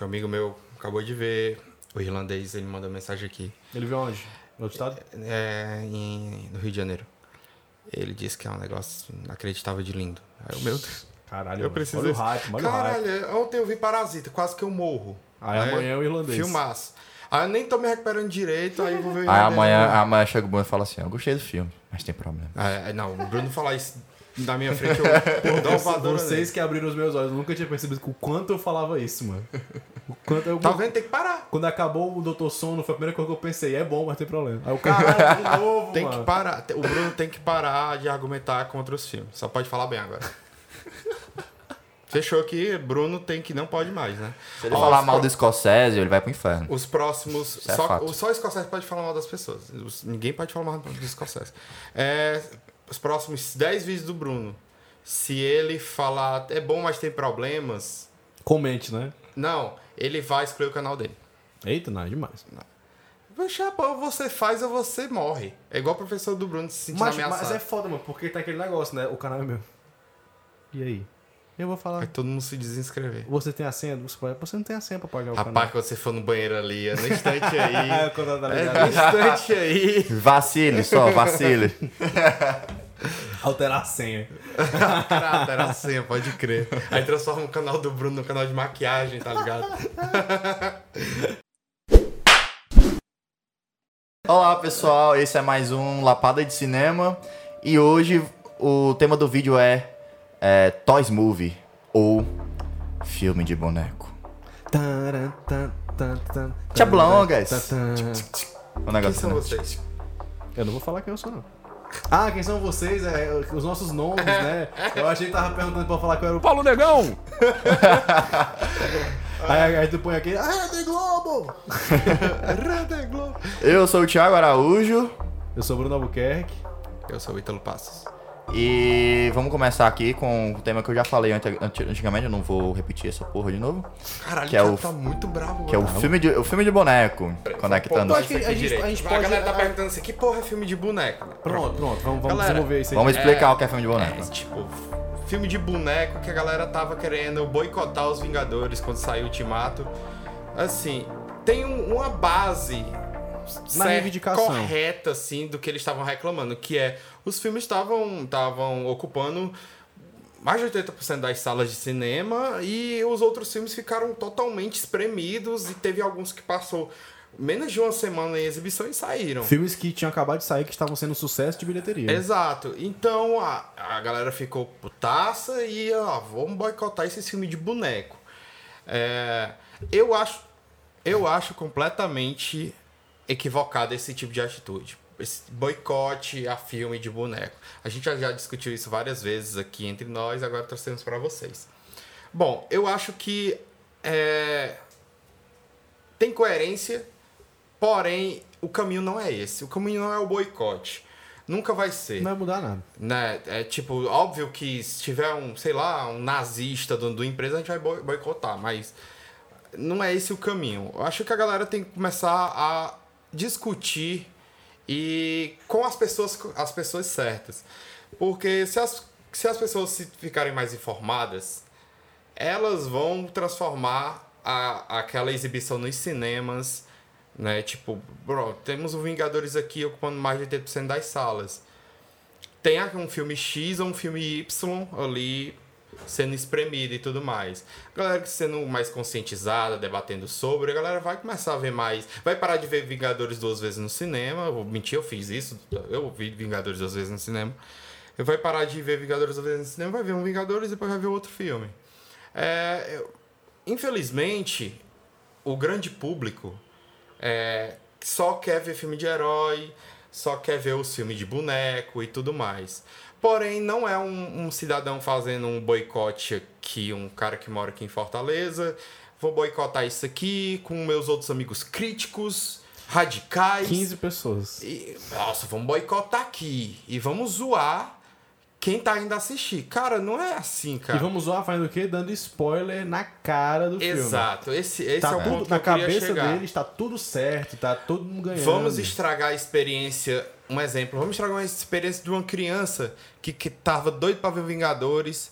Um amigo meu acabou de ver. O irlandês, ele mandou mensagem aqui. Ele viu onde? No outro estado? É, em, no Rio de Janeiro. Ele disse que é um negócio inacreditável de lindo. Aí eu, meu Deus. Caralho, Eu preciso olha o hype, olha o hype. Caralho, ontem eu vi Parasita, quase que eu morro. Aí amanhã é o irlandês. Filmaço. Aí eu nem tô me recuperando direito, aí eu vou ver o Aí amanhã, amanhã chega o Bruno e fala assim: Eu gostei do filme, mas tem problema. É, não, o Bruno falar isso na minha frente, eu uma voadora Vocês que abriram os meus olhos, eu nunca tinha percebido o quanto eu falava isso, mano. O quanto eu... Tá vendo? Tem que parar. Quando acabou o Doutor Sono, foi a primeira coisa que eu pensei, é bom, mas tem problema. Aí o caralho, de novo, Tem mano. que parar. O Bruno tem que parar de argumentar contra os filmes. Só pode falar bem agora. Fechou aqui, Bruno tem que não pode mais, né? Se ele Ó, falar mal pro- do Scorsese, ele vai pro inferno. Os próximos. Isso é só, o- só o Scorsese pode falar mal das pessoas. Ninguém pode falar mal do Scorsese. É, os próximos 10 vídeos do Bruno. Se ele falar é bom, mas tem problemas. Comente, né? Não, ele vai excluir o canal dele. Eita, não, é demais. Poxa, pô, ou você faz ou você morre. É igual o professor do Bruno se sentir Mas, ameaçado. mas é foda, mano, porque tá aquele negócio, né? O canal é meu. E aí? Eu vou falar. Vai todo mundo se desinscrever. Você tem a senha? Você, pode- você não tem a senha pra pagar o Rapaz, quando você for no banheiro ali, é no instante canal. aí. quando tá é no instante aí. Vacile só, vacile. Alterar a senha. Caraca, era assim, pode crer. Aí transforma o canal do Bruno no canal de maquiagem, tá ligado? Olá pessoal, esse é mais um Lapada de Cinema e hoje o tema do vídeo é, é Toys Movie ou filme de boneco. Tan, tan. O Quem negócio são vocês? Eu não vou falar quem eu sou, não. Ah, quem são vocês? É, os nossos nomes, né? Eu achei que tava perguntando pra falar que eu era o Paulo Negão! aí, aí tu põe aqui, ah, tem Globo! Rede Globo. Eu sou o Thiago Araújo Eu sou o Bruno Albuquerque. Eu sou o Ítalo Passos. E vamos começar aqui com o tema que eu já falei antigamente, eu não vou repetir essa porra de novo, Caralho, Que é o tá muito bravo. que é o filme de, o filme de boneco, conectando. Pô, aqui a gente- a gente A pode- galera tá a- perguntando assim, que porra é filme de boneco? Pronto, pronto, vamos, vamos Galera, desenvolver isso aí. Vamos explicar É, o que é filme de boneco. É, tipo, filme de boneco que a galera tava querendo boicotar os Vingadores quando saiu o Ultimato. Assim, tem um- uma base Na cer- reivindicação. correta, assim, do que eles estavam reclamando, que é os filmes estavam estavam ocupando mais de 80% das salas de cinema e os outros filmes ficaram totalmente espremidos e teve alguns que passou menos de uma semana em exibição e saíram. Filmes que tinham acabado de sair que estavam sendo sucesso de bilheteria. Exato. Então a, a galera ficou putaça e ó, vamos boicotar esse filme de boneco. É, eu acho eu acho completamente equivocado esse tipo de atitude. Esse boicote a filme de boneco. A gente já, já discutiu isso várias vezes aqui entre nós, agora trouxemos para vocês. Bom, eu acho que é, tem coerência, porém o caminho não é esse. O caminho não é o boicote. Nunca vai ser. Não vai mudar nada. Né? É tipo, óbvio que se tiver um, sei lá, um nazista dono da empresa, a gente vai boi- boicotar, mas não é esse o caminho. Eu acho que a galera tem que começar a discutir e com as pessoas, as pessoas certas. Porque se as, se as pessoas se ficarem mais informadas, elas vão transformar a, aquela exibição nos cinemas, né? Tipo, bro, temos o Vingadores aqui ocupando mais de 80% das salas. Tem um filme X ou um filme Y ali sendo espremido e tudo mais. A galera que sendo mais conscientizada, debatendo sobre, a galera vai começar a ver mais. Vai parar de ver Vingadores duas vezes no cinema. Eu vou mentir, eu fiz isso. Eu vi Vingadores duas vezes no cinema. Vai parar de ver Vingadores duas vezes no cinema, vai ver um Vingadores e depois vai ver outro filme. É, eu- infelizmente, o grande público é, só quer ver filme de herói, só quer ver os filmes de boneco e tudo mais. Porém, não é um, um cidadão fazendo um boicote aqui, um cara que mora aqui em Fortaleza. Vou boicotar isso aqui com meus outros amigos críticos, radicais. 15 pessoas. E, nossa, vamos boicotar aqui. E vamos zoar quem tá indo assistir. Cara, não é assim, cara. E vamos zoar fazendo o quê? Dando spoiler na cara do filme. Exato. Esse, esse Tá é o tudo, ponto que na cabeça chegar. deles tá tudo certo, tá todo mundo ganhando. Vamos estragar a experiência. Um exemplo, vamos estragar uma experiência de uma criança que, que tava doido pra ver Vingadores.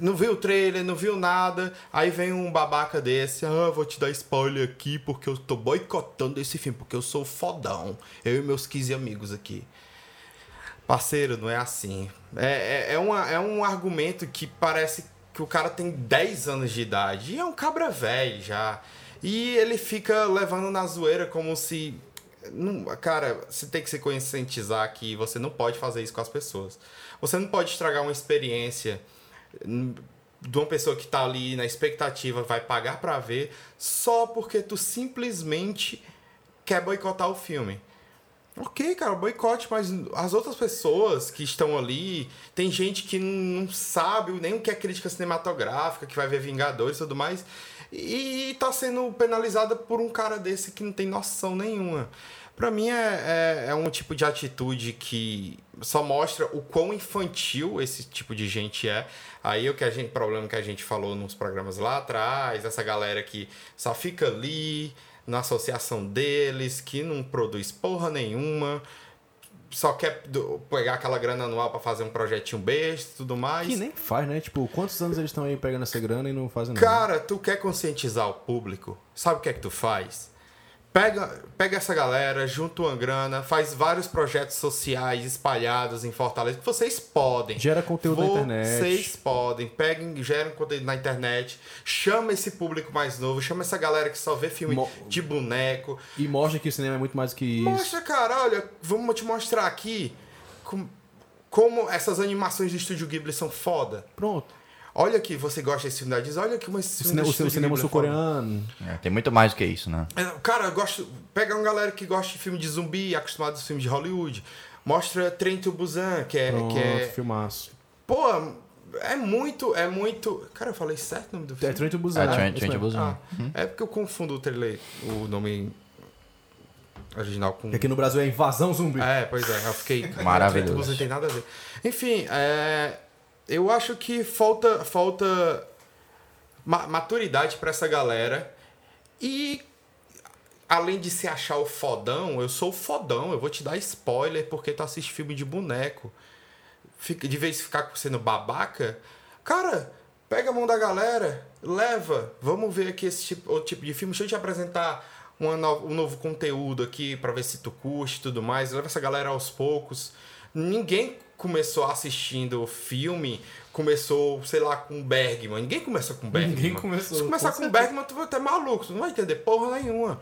não viu o trailer, não viu nada. Aí vem um babaca desse, ah, vou te dar spoiler aqui porque eu tô boicotando esse filme, porque eu sou fodão. Eu e meus 15 amigos aqui. Parceiro, não é assim. É, é, é, uma, é um argumento que parece que o cara tem 10 anos de idade. E é um cabra velho já. E ele fica levando na zoeira como se. Não, cara, você tem que se conscientizar que você não pode fazer isso com as pessoas. Você não pode estragar uma experiência de uma pessoa que tá ali na expectativa, vai pagar para ver, só porque tu simplesmente quer boicotar o filme. Ok, cara, boicote, mas as outras pessoas que estão ali, tem gente que não sabe nem o que é crítica cinematográfica, que vai ver Vingadores e tudo mais, e tá sendo penalizada por um cara desse que não tem noção nenhuma. Pra mim é, é, é um tipo de atitude que só mostra o quão infantil esse tipo de gente é. Aí o que a gente, problema que a gente falou nos programas lá atrás, essa galera que só fica ali na associação deles, que não produz porra nenhuma, só quer pegar aquela grana anual para fazer um projetinho besta e tudo mais. Que nem faz, né? Tipo, quantos anos eles estão aí pegando essa grana e não fazem nada? Cara, tu quer conscientizar o público? Sabe o que é que tu faz? Pega, pega essa galera, junta uma grana, faz vários projetos sociais espalhados em Fortaleza que vocês podem. Gera conteúdo vocês na internet. Vocês podem. Peguem, geram conteúdo na internet. Chama esse público mais novo. Chama essa galera que só vê filme Mo de boneco. E mostra que o cinema é muito mais do que isso. Mostra, cara. Olha, vamos te mostrar aqui como, como essas animações do Estúdio Ghibli são foda. Pronto. Olha que você gosta desse filme da Disney, olha que uma esse filme O, o cinema sul-coreano. É, tem muito mais do que isso, né? É, cara, eu gosto. Pega uma galera que gosta de filme de zumbi, acostumado aos filmes de Hollywood. Mostra Trem to Busan, que é. Pronto, que é filmaço. Pô, é muito, é muito. Cara, eu falei certo o nome do É filme? Trem to Busan. É, Trem, Trem to Busan. Ah, É porque eu confundo o trailer, o nome original com. Aqui no Brasil é Invasão Zumbi. É, pois é, eu fiquei. Maravilhoso. Trem to Busan não tem nada a ver. Enfim, é eu acho que falta falta ma maturidade para essa galera. E além de se achar o fodão, eu sou o fodão, eu vou te dar spoiler porque tu assiste filme de boneco. Fica, de vez em ficar sendo babaca, cara, pega a mão da galera, leva, vamos ver aqui esse tipo, outro tipo de filme, deixa eu te apresentar uma no, um novo conteúdo aqui para ver se tu curte e tudo mais, leva essa galera aos poucos. Ninguém começou assistindo filme, começou, sei lá, com Bergman. Ninguém começou com Bergman. Ninguém começou. Se começar com, com Bergman, tu vai ter maluco, tu não vai entender porra nenhuma.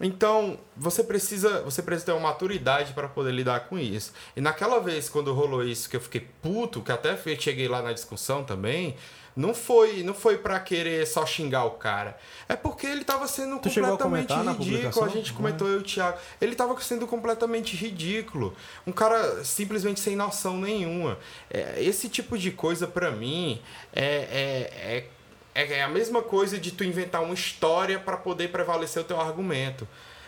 Então, você precisa, você precisa ter uma maturidade para poder lidar com isso. E naquela vez, quando rolou isso, que eu fiquei puto, que até cheguei lá na discussão também, não foi, não foi para querer só xingar o cara. É porque ele tava sendo tu completamente ridículo. A gente comentou eu e o Thiago. Ele tava sendo completamente ridículo. Um cara simplesmente sem noção nenhuma. É, esse tipo de coisa para mim é, é, é, é a mesma coisa de tu inventar uma história para poder prevalecer o teu argumento.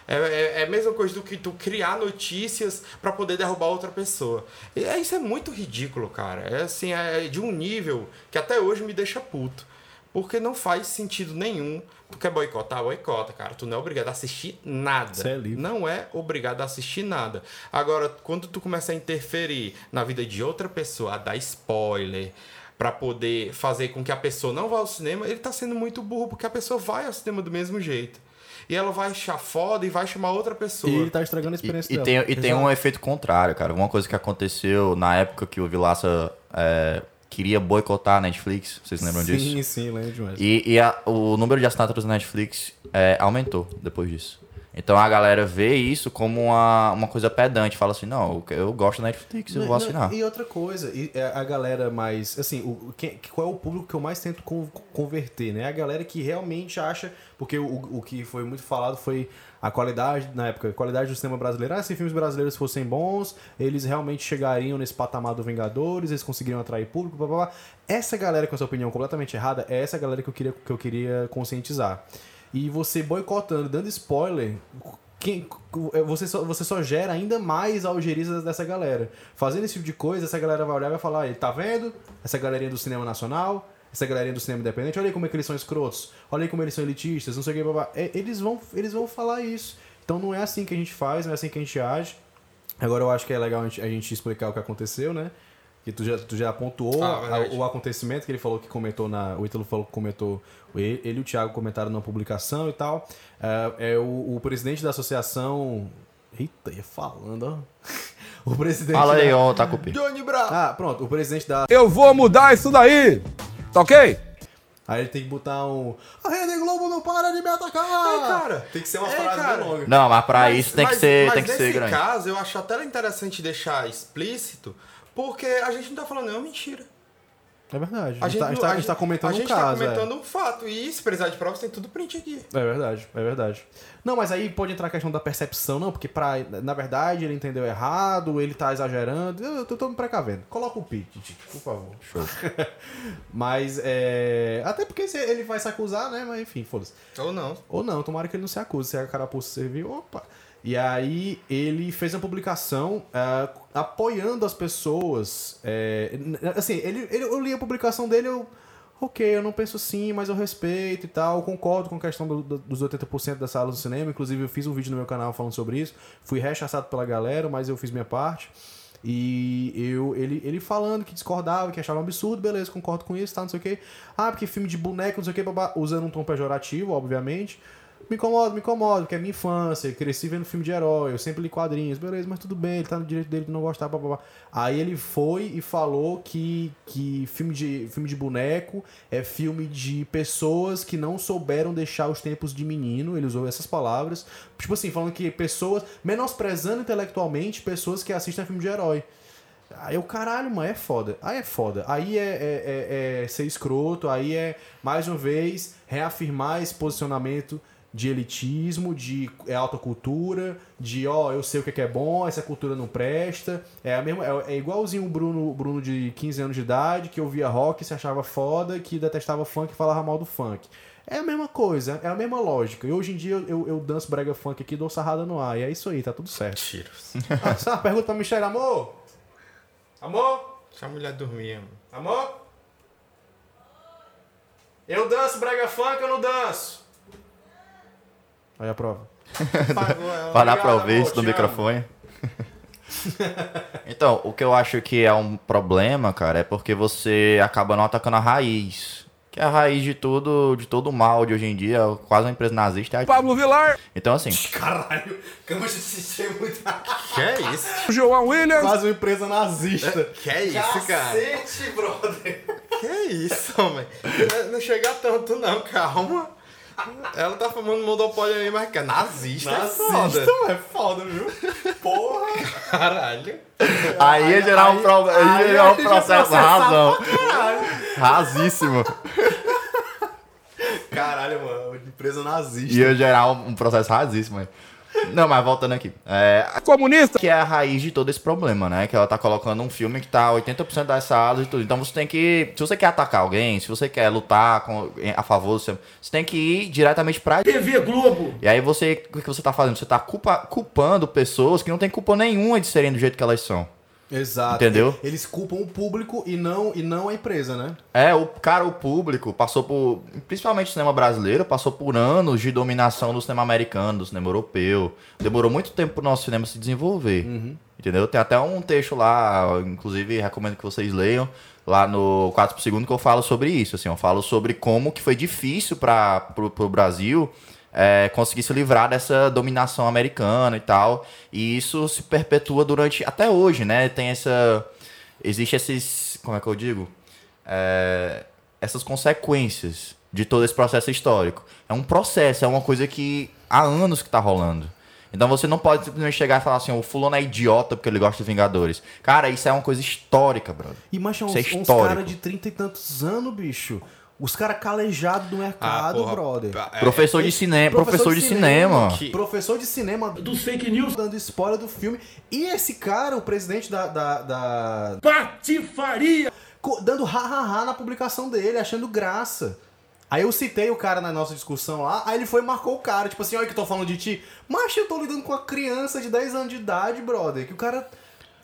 É, é, é, a mesma coisa do que tu criar notícias para poder derrubar outra pessoa. E é, isso é muito ridículo, cara. É assim, é de um nível que até hoje me deixa puto. Porque não faz sentido nenhum. Tu quer boicotar? Boicota, cara. Tu não é obrigado a assistir nada. É não é obrigado a assistir nada. Agora, quando tu começa a interferir na vida de outra pessoa, a dar spoiler, para poder fazer com que a pessoa não vá ao cinema, ele tá sendo muito burro, porque a pessoa vai ao cinema do mesmo jeito e ela vai achar foda e vai chamar outra pessoa. E ele tá estragando a experiência e, dela. E, tem, e tem um efeito contrário, cara. Uma coisa que aconteceu na época que o Vilaça é, queria boicotar a Netflix, vocês lembram sim, disso? Sim, sim, lembro demais. E, e a, o número de assinaturas da Netflix é, aumentou depois disso. Então a galera vê isso como uma, uma coisa pedante. Fala assim, não, eu gosto da Netflix, eu não, vou assinar. Não, e outra coisa, e é a galera mais. Assim, o, quem, qual é o público que eu mais tento converter, né? A galera que realmente acha. Porque o, o que foi muito falado foi a qualidade, na época, a qualidade do cinema brasileiro. Ah, se filmes brasileiros fossem bons, eles realmente chegariam nesse patamar do Vingadores, eles conseguiriam atrair público, blá blá blá. Essa galera com essa opinião completamente errada é essa galera que eu queria, que eu queria conscientizar. E você boicotando, dando spoiler, quem, você, só, você só gera ainda mais algerisas dessa galera. Fazendo esse tipo de coisa, essa galera vai olhar e vai falar: tá vendo? Essa galerinha do cinema nacional, essa galerinha do cinema independente, olha aí como é eles são escrotos, olha aí como eles são elitistas, não sei o que, babá. É, eles, vão, eles vão falar isso. Então não é assim que a gente faz, não é assim que a gente age. Agora eu acho que é legal a a gente explicar o que aconteceu, né? Que tu já, tu já pontuou Ah, a- o acontecimento que ele falou que comentou na. O Ítalo falou que comentou. Ele, ele e o Thiago comentaram numa publicação e tal. É, é o, o presidente da associação. Eita, ia falando, ó. O presidente. Fala aí, da... ó, tá com o pi. Johnny Bravo. Ah, pronto. O presidente da. Eu vou mudar isso daí. Tá ok? Aí ele tem que botar um. A Rede Globo não para de me atacar! É, cara. Tem que ser uma É, frase cara. bem longa. Não, mas pra Mas- isso tem que mas- ser, mas tem que ser nesse grande. caso, eu acho até interessante deixar explícito, porque a gente não tá falando nenhuma mentira. É verdade. A A gente, tá, a gente tá- a gente tá comentando a gente um caso. tá é. comentando um fato. E se precisar de provas, tem tudo print aqui. É verdade, é verdade. Não, mas aí pode entrar a questão da percepção, não, porque pra, na verdade ele entendeu errado, ele tá exagerando. Eu tô, tô me precavendo. Coloca o pitch, Tite, por favor. Show. Mas é. Até porque ele vai se acusar, né? Mas enfim, foda-se. Ou não. Ou não, tomara que ele não se acuse. Se a carapuça servir, opa. E aí ele fez uma publicação ah, apoiando as pessoas. é, assim, ele, ele- eu li a publicação dele, eu. Ok, eu não penso assim, mas eu respeito e tal. Concordo com a questão do- do- dos 80% das salas do cinema. Inclusive, eu fiz um vídeo no meu canal falando sobre isso. Fui rechaçado pela galera, mas eu fiz minha parte. E eu, ele, ele falando que discordava, que achava um absurdo, beleza, concordo com isso, tá, não sei o quê. Ah, porque filme de boneco, não sei o quê, babá, usando um tom pejorativo, obviamente. Me incomoda, me incomoda, porque é minha infância, cresci vendo filme de herói, eu sempre li quadrinhos, beleza, mas tudo bem, ele tá no direito dele de não gostar, babá. Aí ele foi e falou que, que filme, de, filme de boneco é filme de pessoas que não souberam deixar os tempos de menino, ele usou essas palavras. Tipo assim, falando que pessoas, menosprezando intelectualmente pessoas que assistem a filme de herói. Aí o caralho, mano, é foda. Aí é foda. Aí é, é, é- é ser escroto, aí é, mais uma vez, reafirmar esse posicionamento de elitismo, de é alta cultura, de ó, eu sei o que é que é bom, essa cultura não presta. É, a mesma, é, é igualzinho o Bruno, Bruno de 15 anos de idade, que ouvia rock, se achava foda, que detestava funk e falava mal do funk. É a mesma coisa, é a mesma lógica. E hoje em dia eu, eu, eu danço brega funk aqui e dou sarrada no ar. E é isso aí, tá tudo certo. Tiros. Ah, sabe, pergunta pra Michelle, amor? Amor? Deixa a mulher dormir, mano. Amor? Eu danço brega funk ou não danço? Aí a prova. Pagou ela. Vai dar pra Obrigado, ouvir isso no microfone. então, o que eu acho que é um problema, cara, é porque você acaba não atacando a raiz. Que é a raiz de tudo, de todo o mal de hoje em dia, quase uma empresa nazista. é a- Pablo Vilar, Então, assim, Caralho, Campos de Sistema muito. Que é isso? João Williams. Quase uma empresa nazista. Que é isso, cara? Cacete, brother. Que é isso, homem? Não- Não chega tanto, não, calma. Ela tá fumando monopólio aí, mas que é nazista. é Nazista, foda. mano, é foda, viu? Porra. Caralho. aí ia gerar um, pro... aí ia aí gerar um processo razão. Razíssimo. Caralho, mano, empresa nazista. Ia gerar um, um processo razíssimo. aí. Não, mas voltando aqui. É, Comunista. que é a raiz de todo esse problema, né? Que ela tá colocando um filme que tá 80% das salas e tudo. Então você tem que. Se você quer atacar alguém, se você quer lutar com, a favor, você, você tem que ir diretamente pra. TV Globo. E aí você. O que você tá fazendo? Você tá culpa, culpando pessoas que não tem culpa nenhuma de serem do jeito que elas são. Exato. Entendeu? Eles culpam o público e não, e não a empresa, né? É, o cara, o público passou por, principalmente o cinema brasileiro, passou por anos de dominação do cinema americano, do cinema europeu. Demorou muito tempo pro nosso cinema se desenvolver. Entendeu? Tem até um texto lá, inclusive recomendo que vocês leiam, lá no 4 por segundo que eu falo sobre isso, assim, eu falo sobre como que foi difícil para pro, pro Brasil é, conseguir se livrar dessa dominação americana e tal. E isso se perpetua durante até hoje, né? Tem essa existe esses, como é que eu digo? É, essas consequências de todo esse processo histórico. É um processo, é uma coisa que há anos que tá rolando. Então você não pode simplesmente chegar e falar assim, o fulano é idiota porque ele gosta de Vingadores. Cara, isso é uma coisa histórica, brother. E, mas uns, Isso é uns histórico. caras de 30 e tantos anos, bicho. Os caras calejados do mercado, porra, brother. é, professor de cinema, professor, de cinema. que- Professor de cinema Dos fake news. dando spoiler do filme. E esse cara, o presidente da. da, da- Patifaria. dando ha-ha-ha na publicação dele, achando graça. Aí eu citei o cara na nossa discussão lá, aí ele foi e marcou o cara, tipo assim, olha que eu tô falando de ti. Mas eu tô lidando com uma criança de 10 anos de idade, brother. Que o cara.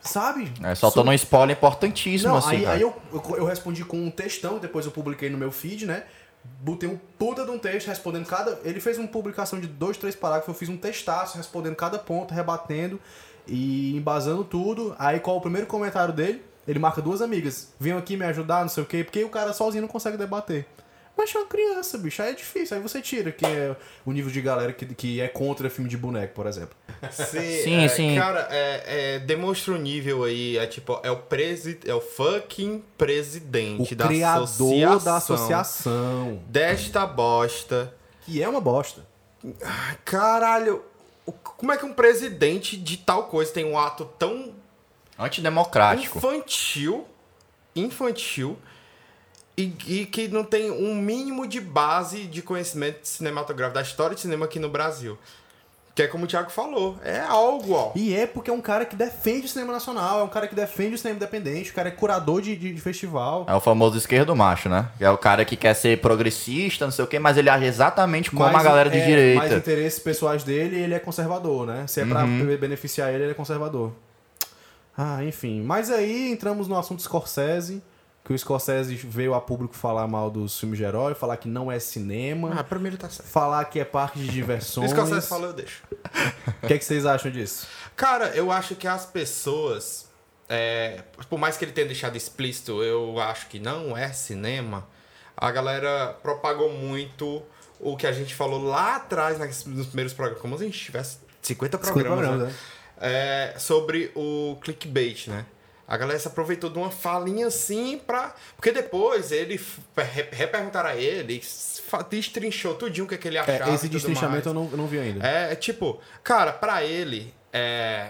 Sabe? É, soltando um spoiler importantíssimo, Não, assim, aí, aí eu, eu, eu respondi com um textão, depois eu publiquei no meu feed, né? Botei um puta de um texto respondendo cada. Ele fez uma publicação de dois, três parágrafos, eu fiz um textaço respondendo cada ponto, rebatendo e embasando tudo. Aí qual o primeiro comentário dele? Ele marca duas amigas. Venham aqui me ajudar, não sei o quê. Porque o cara sozinho não consegue debater. Mas é uma criança, bicho. Aí é difícil. Aí você tira que é o nível de galera que, que é contra filme de boneco, por exemplo. Sim, Sim, é, sim. Cara, é, é, demonstra o nível aí. É tipo, é o, presi é o fucking presidente O da criador associação da associação. desta bosta. Que é uma bosta. Caralho, o- como é que um presidente de tal coisa tem um ato tão Antidemocrático. infantil, infantil, e, e que não tem um mínimo de base de conhecimento cinematográfico, da história de cinema aqui no Brasil. Que é como o Thiago falou, é algo, ó. E é porque é um cara que defende o cinema nacional, é um cara que defende o cinema independente, o cara é curador de, de, de festival. É o famoso esquerdo macho, né? Que é o cara que quer ser progressista, não sei o quê, mas ele age exatamente como a galera de é, direita. Mais interesses pessoais dele, ele é conservador, né? Se é pra Uhum. beneficiar ele, ele é conservador. Ah, enfim. Mas aí entramos no assunto Scorsese, que o Scorsese veio a público falar mal dos filmes de herói, falar que não é cinema, Ah, pra mim ele tá certo. falar que é parque de diversões. que você falou, eu deixo. O que, é que vocês acham disso? Cara, eu acho que as pessoas. é, por mais que ele tenha deixado explícito, eu acho que não é cinema. A galera propagou muito o que a gente falou lá atrás, nas- nos primeiros programas. Como se a gente tivesse 50 programas. programas, né? É, sobre o clickbait, né? A galera se aproveitou de uma falinha assim pra. Porque depois ele. Reperguntaram a ele, destrinchou tudinho o que, é que ele achava. É, esse destrinchamento eu não, eu não vi ainda. É, tipo, cara, pra ele, é.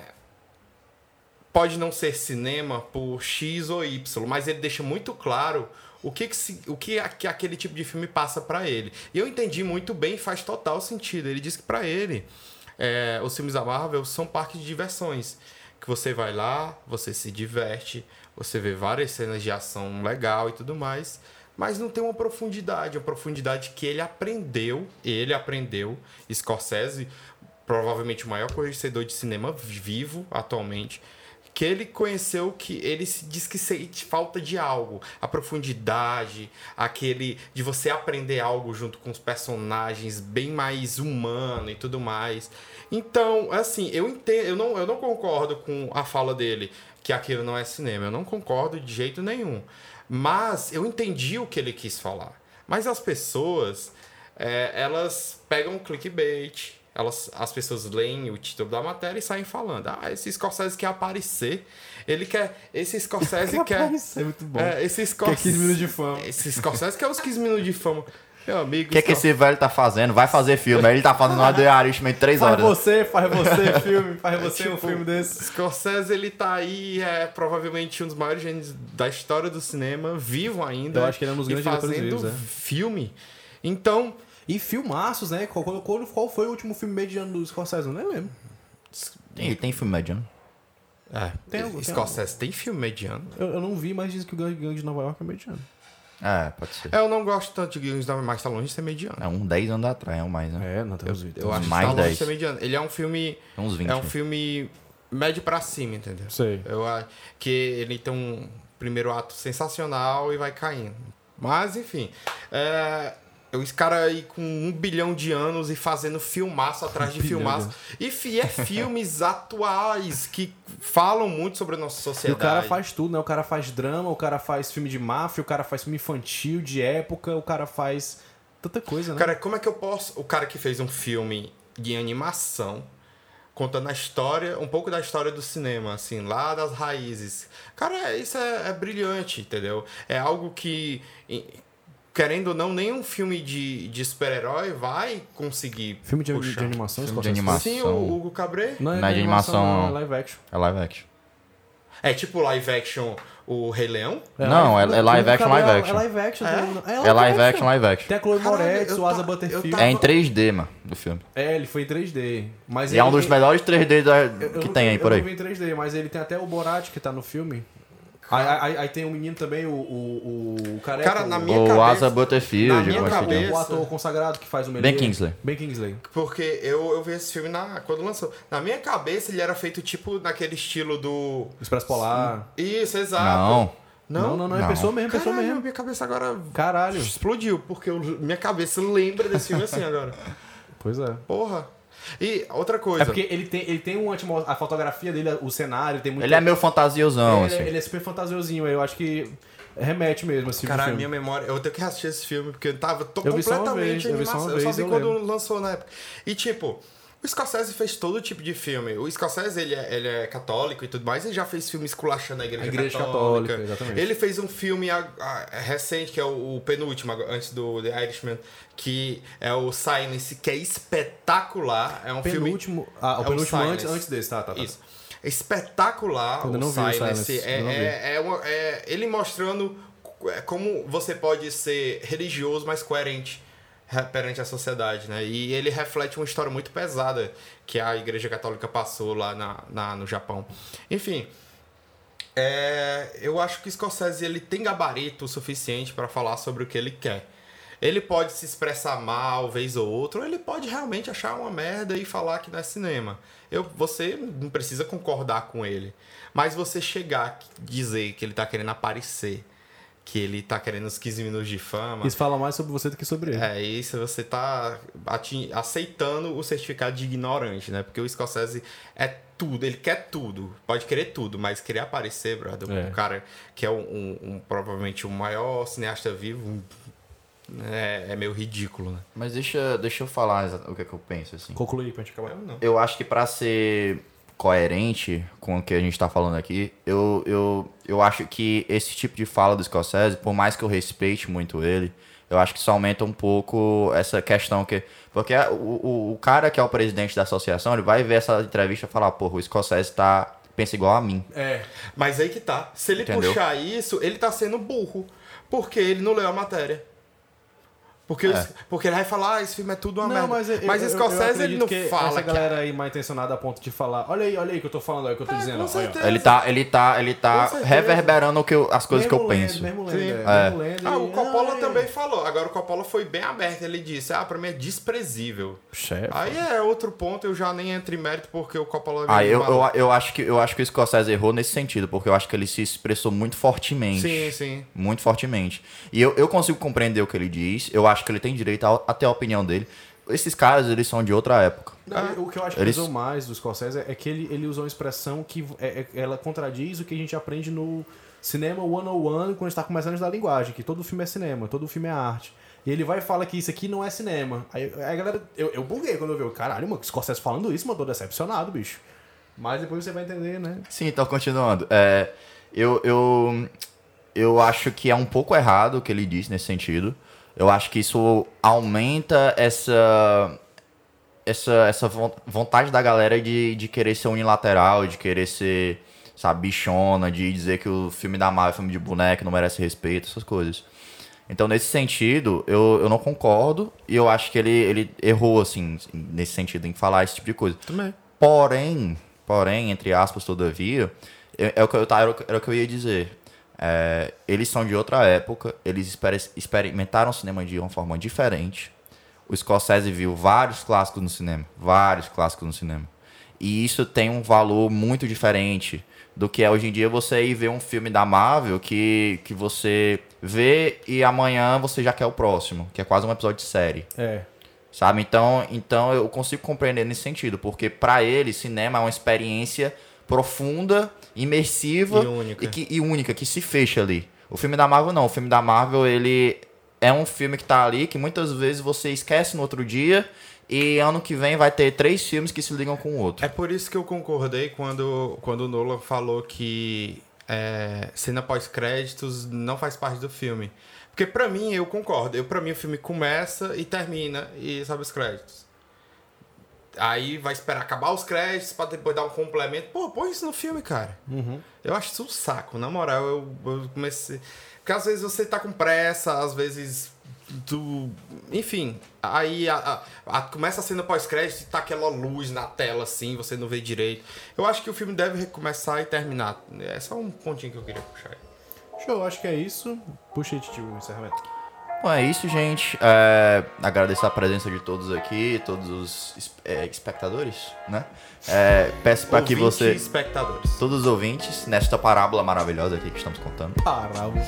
Pode não ser cinema por X ou Y, mas ele deixa muito claro o que, que, se- o que, que aquele tipo de filme passa pra ele. E eu entendi muito bem, faz total sentido. Ele diz que pra ele, é, os filmes da Marvel são parques de diversões. Que você vai lá, você se diverte, você vê várias cenas de ação legal e tudo mais, mas não tem uma profundidade, uma profundidade que ele aprendeu, ele aprendeu, Scorsese, provavelmente o maior conhecedor de cinema vivo atualmente, que ele conheceu que ele se diz que sente falta de algo, a profundidade, aquele de você aprender algo junto com os personagens bem mais humano e tudo mais. Então, assim, eu entendo, eu não, eu não concordo com a fala dele que aquilo não é cinema, eu não concordo de jeito nenhum. Mas eu entendi o que ele quis falar. Mas as pessoas, é, elas pegam clickbait, elas, as pessoas leem o título da matéria e saem falando. Ah, esse Scorsese quer aparecer. Ele quer. Esse Scorsese quer. Isso é muito bom. É, esse Quer Scorsese. 15 minutos de fama. Esse Scorsese quer os 15 minutos de fama. Meu amigo. O que, é que esse velho tá fazendo? Vai fazer filme. Aí ele tá fazendo uma The Irishman em 3 Faz horas. você, faz você filme, faz você um tipo, filme desse. Scorsese, ele tá aí, é provavelmente um dos maiores gênios da história do cinema, vivo ainda. Eu acho que ele é um dos grandes fazendo vivos, é. filme. Então, E filmaços, né? Qual, qual, qual- foi o último filme mediano do Scorsese? Eu nem lembro. Tem, tem filme mediano. é, Tem algum- tem Scorsese tem filme mediano. Eu, eu não vi, mas diz que o Gangue de Nova York é mediano. É, pode ser. É, Eu não gosto tanto de Gangs da mas tá longe de ser mediano. É um 10 anos atrás, é um mais, né? É, não tem os vídeos. Eu acho mais que tá longe de 10. ser mediano. Ele é um filme. Uns 20. É um né? filme médio pra cima, entendeu? Sei. Eu acho que ele tem um primeiro ato sensacional e vai caindo. Mas, enfim. É, esse cara aí com um bilhão de anos e fazendo filmaço atrás de de filmaço. E fi- é filmes atuais que falam muito sobre a nossa E sociedade. o cara faz tudo, né? O cara faz drama, o cara faz filme de máfia, o cara faz filme infantil, de época, o cara faz tanta coisa, né? Cara, como é que eu posso. O cara que fez um filme de animação, contando a história, um pouco da história do cinema, assim, lá das raízes. Cara, isso é, é brilhante, entendeu? É algo que. Querendo ou não, nenhum filme de, de super-herói vai conseguir. filme de, de animação, Filme de animação. Sim, o Hugo Cabré. Não é, Não é de animação, não, é live action. É live action. É tipo live action o Rei Leão. Não, é- é live action, live É action. live action. É? não- É live action, live action. Tem a Chloe Moretz, eu o Asa Butterfield. eu tava- É em 3D, mano, do filme. É, ele foi em 3D. Mas E é um dos ele- melhores 3D da- eu- eu que não- tem aí eu por aí. vi em 3D, mas ele tem até o Borat que tá no filme. Aí, aí- aí tem um menino também, o, o, o careca. Cara, na o- minha O cabeça- Asa Butterfield, na minha é cabeça- o ator consagrado que faz o Ben Melier. Kingsley. Ben Kingsley. Porque eu, eu vi esse filme na, quando lançou. Na minha cabeça, ele era feito tipo naquele estilo do. Expresso Polar. Isso, exato. Não. Não, não, não, é Não. pessoa mesmo, pessoa Caralho, mesmo. minha cabeça agora Caralho. explodiu, porque eu- minha cabeça lembra desse filme assim agora. Pois é. Porra. E outra coisa. É porque ele tem, ele tem um atmos- a fotografia dele, o cenário, tem muito. Ele é meio fantasiosão, ele, assim. ele é super fantasiosinho, eu acho que remete mesmo Caralho, filme. minha memória. Eu tenho que assistir esse filme porque eu tava tô Eu vi só uma completamente vez, eu vi só uma animação. Eu só vez, vi eu quando lembro. lançou na época. E tipo, o Scorsese fez todo tipo de filme. O Scorsese, ele é, ele é católico e tudo mais. Ele já fez filme esculachando a igreja, A igreja católica. católica, exatamente. Ele fez um filme a- a- recente, que é o, o penúltimo, antes do The Irishman, que é o Silence, que é espetacular. É um filme... Penúltimo. Ah, o é penúltimo antes, Silence. antes desse, tá, tá, tá. Isso. É espetacular o vi o Silence. Silence, É, é, é uma- é ele mostrando é, como você pode ser religioso, mas coerente re- perante a sociedade, né? E ele reflete uma história muito pesada que a Igreja Católica passou lá na, na- no Japão. Enfim, é, eu acho que Scorsese ele tem gabarito suficiente para falar sobre o que ele quer. Ele pode se expressar mal, vez ou outra, ou ele pode realmente achar uma merda e falar que não é cinema. Eu, você não precisa concordar com ele. Mas você chegar dizer que ele tá querendo aparecer, que ele tá querendo os 15 minutos de fama. Isso fala mais sobre você do que sobre ele. É isso, você tá aceitando o certificado de ignorante, né? Porque o Scorsese é tudo, ele quer tudo, pode querer tudo, mas querer aparecer, brother, É. um cara que é um, um- um- provavelmente o maior cineasta vivo, um- é, é meio ridículo, né? Mas deixa, deixa eu falar o que, é que eu penso, assim. Concluir pra gente acabar. Eu não. Eu acho que pra ser coerente com o que a gente tá falando aqui, eu, eu, eu acho que esse tipo de fala do Scorsese, por mais que eu respeite muito ele, eu acho que isso aumenta um pouco essa questão que... Porque o, o, o cara que é o presidente da associação, ele vai ver essa entrevista e falar, porra, o Scorsese tá, pensa igual a mim. É. Mas aí que tá. Se ele Entendeu? puxar isso, ele tá sendo burro. Porque ele não leu a matéria. Porque, os- porque ele vai falar, ah, esse filme é tudo uma Não, merda. mas, eu, mas eu, Scorsese, eu ele não que fala essa que galera aí mal intencionada a ponto de falar, olha aí, olha aí que eu tô falando, olha o que eu tô É, dizendo. ó. Ele tá, ele tá, ele tá reverberando o que eu- as coisas que eu Mesmo lendo, penso. Mesmo lendo, é, mesmo lendo Ah, o Coppola também falou. Agora o Coppola foi bem aberto. Ele disse: Ah, pra mim é desprezível. Chefe. Aí é outro ponto, eu já nem entro em mérito porque o Coppola. é Ah, meio eu, eu, eu, acho que, eu acho que o Scorsese errou nesse sentido, porque eu acho que ele se expressou muito fortemente. Sim, sim. Muito fortemente. E eu, eu consigo compreender o que ele diz, eu acho que ele tem direito a, a ter a opinião dele. Esses caras, eles são de outra época. Não, o que eu acho que Eles- usou mais do Scorsese é que ele, ele usou uma expressão que é- é- ela contradiz o que a gente aprende no cinema 101 quando está começando a estudar linguagem, que todo filme é cinema, todo filme é arte. E ele vai e fala que isso aqui não é cinema. Aí, aí a galera. Eu, eu buguei quando eu vi. eu, Caralho, mano, Scorsese falando isso, mano, tô decepcionado, bicho. Mas depois você vai entender, né? Sim, então continuando. É, eu, eu, eu acho que é um pouco errado o que ele disse nesse sentido. Eu acho que isso aumenta essa essa, essa von- vontade da galera de, de querer ser unilateral, de querer ser, sabe, bichona, de dizer que o filme da Marvel é filme de boneco, não merece respeito, essas coisas. Então, nesse sentido, eu, eu não concordo e eu acho que ele, ele errou, assim, nesse sentido, em falar esse tipo de coisa. Também. Porém, porém, entre aspas, todavia, é, é o que eu, era, o era o que eu ia dizer. É, eles são de outra época, eles exper- experimentaram o cinema de uma forma diferente. O Scorsese viu vários clássicos no cinema, vários clássicos no cinema. E isso tem um valor muito diferente do que é hoje em dia você ir ver um filme da Marvel que, que você vê e amanhã você já quer o próximo, que é quase um episódio de série. É. Sabe? Então, então eu consigo compreender nesse sentido, porque pra ele cinema é uma experiência profunda, imersiva E única. que, e única, que se fecha ali. O filme da Marvel não, o filme da Marvel ele é um filme que tá ali que muitas vezes você esquece no outro dia e ano que vem vai ter três filmes que se ligam com o outro. É por isso que eu concordei quando, quando o Nolan falou que é, cena pós-créditos não faz parte do filme. Porque pra mim, eu concordo. Eu, pra mim, o filme começa e termina e sobe os créditos. Aí vai esperar acabar os créditos pra depois dar um complemento. Pô, põe isso no filme, cara. Eu acho isso um saco. Na moral, eu, eu comecei... Porque às vezes você tá com pressa, às vezes tu... Enfim, aí a, a- a- começa a cena pós-crédito e tá aquela luz na tela assim, você não vê direito. Eu acho que o filme deve começar e terminar. É só um pontinho que eu queria puxar. aí. Show, acho que é isso. Puxa aí, Tio, o encerramento. Bom, é isso, gente. É, agradecer a presença de todos aqui, todos os é, espectadores, né? É, peço para que você... espectadores. todos os ouvintes nesta parábola maravilhosa aqui que estamos contando. Parábola.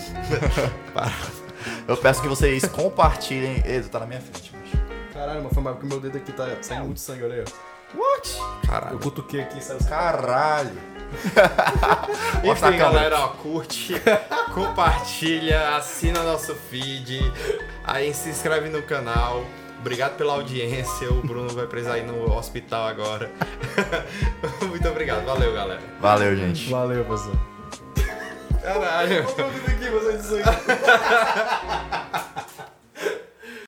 Eu peço que vocês compartilhem. Eita, tá na minha frente, bicho. Caralho, mas foi mal porque meu dedo aqui tá saindo muito sangue, olha aí, ó. What? Eu Caralho. cutuquei aqui, saiu. Caralho. Enfim, galera, ó, curte, compartilha, assina nosso feed, aí se inscreve no canal. Obrigado pela audiência. O Bruno vai precisar ir no hospital agora. Muito obrigado. Valeu, galera. Valeu, gente. Valeu, pessoal. Caralho. Dedo aqui, você